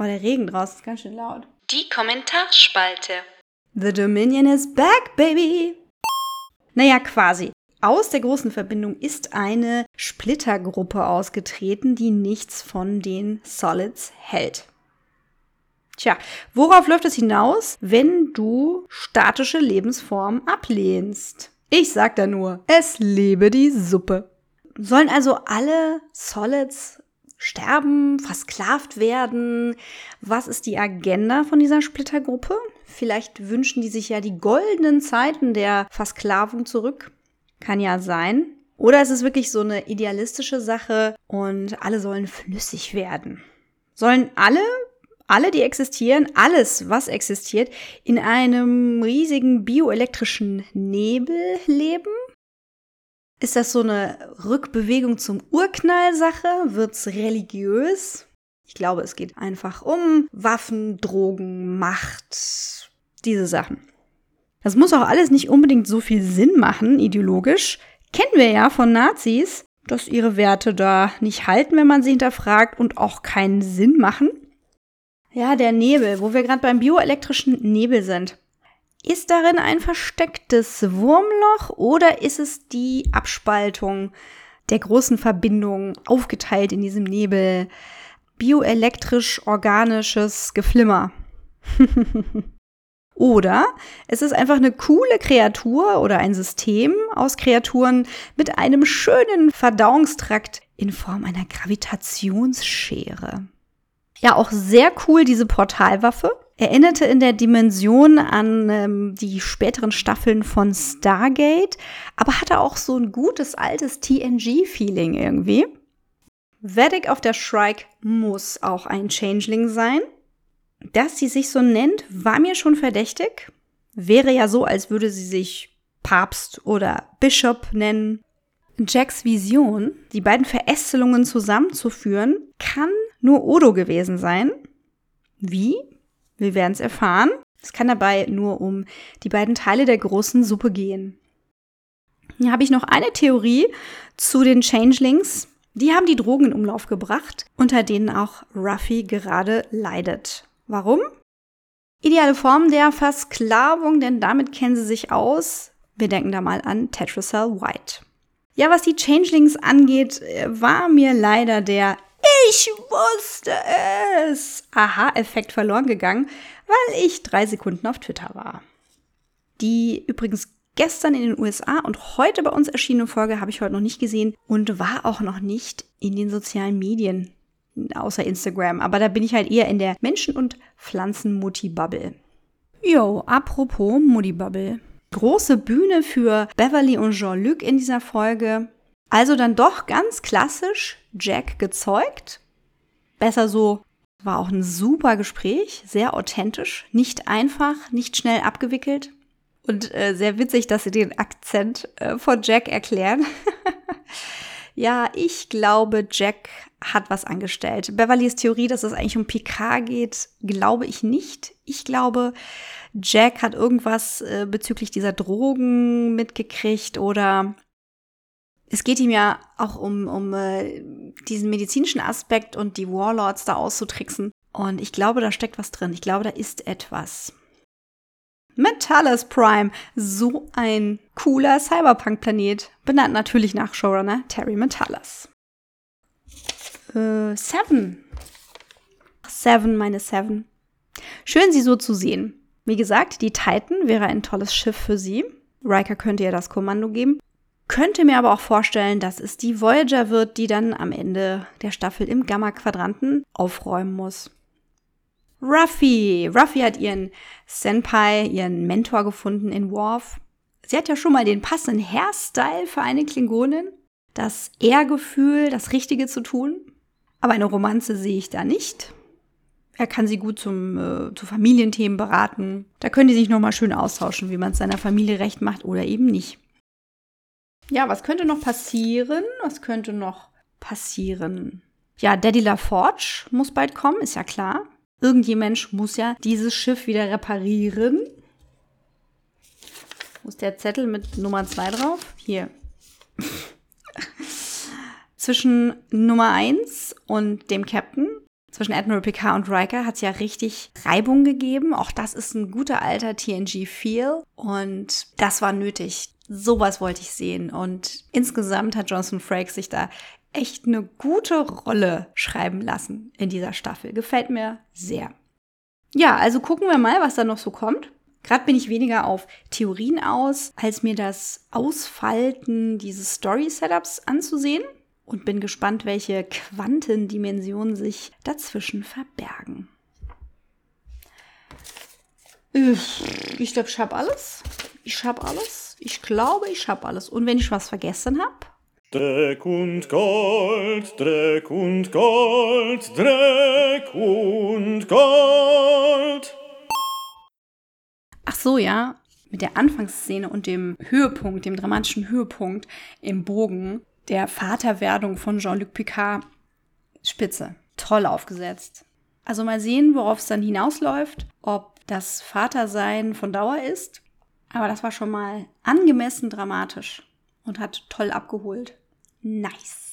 Oh, der Regen draußen ist ganz schön laut. Die Kommentarspalte. The Dominion is back, baby! Naja, quasi. Aus der großen Verbindung ist eine Splittergruppe ausgetreten, die nichts von den Solids hält. Tja, worauf läuft es hinaus, wenn du statische Lebensformen ablehnst? Ich sag da nur, es lebe die Suppe. Sollen also alle Solids sterben, versklavt werden? Was ist die Agenda von dieser Splittergruppe? Vielleicht wünschen die sich ja die goldenen Zeiten der Versklavung zurück. Kann ja sein. Oder es ist wirklich so eine idealistische Sache und alle sollen flüssig werden. Sollen alle alle, die existieren, alles, was existiert, in einem riesigen bioelektrischen Nebel leben? Ist das so eine Rückbewegung zum Urknall-Sache? Wird's religiös? Ich glaube, es geht einfach um Waffen, Drogen, Macht, diese Sachen. Das muss auch alles nicht unbedingt so viel Sinn machen, ideologisch. Kennen wir ja von Nazis, dass ihre Werte da nicht halten, wenn man sie hinterfragt und auch keinen Sinn machen. Ja, der Nebel, wo wir gerade beim bioelektrischen Nebel sind. Ist darin ein verstecktes Wurmloch oder ist es die Abspaltung der großen Verbindung aufgeteilt in diesem Nebel? Bioelektrisch-organisches Geflimmer. oder es ist einfach eine coole Kreatur oder ein System aus Kreaturen mit einem schönen Verdauungstrakt in Form einer Gravitationsschere. Ja, auch sehr cool diese Portalwaffe. Erinnerte in der Dimension an ähm, die späteren Staffeln von Stargate, aber hatte auch so ein gutes altes TNG-Feeling irgendwie. Vedic auf der Shrike muss auch ein Changeling sein. Dass sie sich so nennt, war mir schon verdächtig. Wäre ja so, als würde sie sich Papst oder Bishop nennen. Jacks Vision, die beiden Verästelungen zusammenzuführen, kann nur Odo gewesen sein. Wie? Wir werden es erfahren. Es kann dabei nur um die beiden Teile der großen Suppe gehen. Hier habe ich noch eine Theorie zu den Changelings. Die haben die Drogen in Umlauf gebracht, unter denen auch Ruffy gerade leidet. Warum? Ideale Form der Versklavung, denn damit kennen sie sich aus. Wir denken da mal an Tetracell White. Ja, was die Changelings angeht, war mir leider der ich wusste es. Aha-Effekt verloren gegangen, weil ich drei Sekunden auf Twitter war. Die übrigens gestern in den USA und heute bei uns erschienene Folge habe ich heute noch nicht gesehen und war auch noch nicht in den sozialen Medien, außer Instagram. Aber da bin ich halt eher in der Menschen- und Pflanzen-Mutti-Bubble. Jo, apropos Mutti-Bubble. Große Bühne für Beverly und Jean-Luc in dieser Folge. Also dann doch ganz klassisch Jack gezeugt. Besser so, war auch ein super Gespräch, sehr authentisch, nicht einfach, nicht schnell abgewickelt und äh, sehr witzig, dass sie den Akzent äh, von Jack erklären. ja, ich glaube, Jack hat was angestellt. Beverlys Theorie, dass es eigentlich um Picard geht, glaube ich nicht. Ich glaube, Jack hat irgendwas äh, bezüglich dieser Drogen mitgekriegt oder es geht ihm ja auch um, um äh, diesen medizinischen Aspekt und die Warlords da auszutricksen. Und ich glaube, da steckt was drin. Ich glaube, da ist etwas. Metallus Prime, so ein cooler Cyberpunk-Planet. Benannt natürlich nach Showrunner Terry Metallus. Äh, Seven. Seven, meine Seven. Schön, sie so zu sehen. Wie gesagt, die Titan wäre ein tolles Schiff für sie. Riker könnte ihr das Kommando geben. Könnte mir aber auch vorstellen, dass es die Voyager wird, die dann am Ende der Staffel im Gamma-Quadranten aufräumen muss. Ruffy. Ruffy hat ihren Senpai, ihren Mentor gefunden in Worf. Sie hat ja schon mal den passenden Hairstyle für eine Klingonin. Das Ehrgefühl, das Richtige zu tun. Aber eine Romanze sehe ich da nicht. Er kann sie gut zum, äh, zu Familienthemen beraten. Da können die sich nochmal schön austauschen, wie man es seiner Familie recht macht oder eben nicht. Ja, was könnte noch passieren? Was könnte noch passieren? Ja, Daddy LaForge muss bald kommen, ist ja klar. Irgendjemand muss ja dieses Schiff wieder reparieren. Wo ist der Zettel mit Nummer 2 drauf? Hier. Zwischen Nummer 1 und dem Captain, zwischen Admiral Picard und Riker hat es ja richtig Reibung gegeben. Auch das ist ein guter alter TNG-Feel. Und das war nötig. Sowas wollte ich sehen. Und insgesamt hat Jonathan Frakes sich da echt eine gute Rolle schreiben lassen in dieser Staffel. Gefällt mir sehr. Ja, also gucken wir mal, was da noch so kommt. Gerade bin ich weniger auf Theorien aus, als mir das Ausfalten dieses Story-Setups anzusehen und bin gespannt, welche Quantendimensionen sich dazwischen verbergen. Ich glaube, ich habe alles. Ich habe alles. Ich glaube, ich habe alles. Und wenn ich was vergessen habe, Dreck und Gold, Dreck und Gold, Dreck und Gold. Ach so, ja. Mit der Anfangsszene und dem Höhepunkt, dem dramatischen Höhepunkt im Bogen der Vaterwerdung von Jean-Luc Picard. Spitze. Toll aufgesetzt. Also mal sehen, worauf es dann hinausläuft, ob das Vatersein von Dauer ist. Aber das war schon mal angemessen dramatisch und hat toll abgeholt. Nice.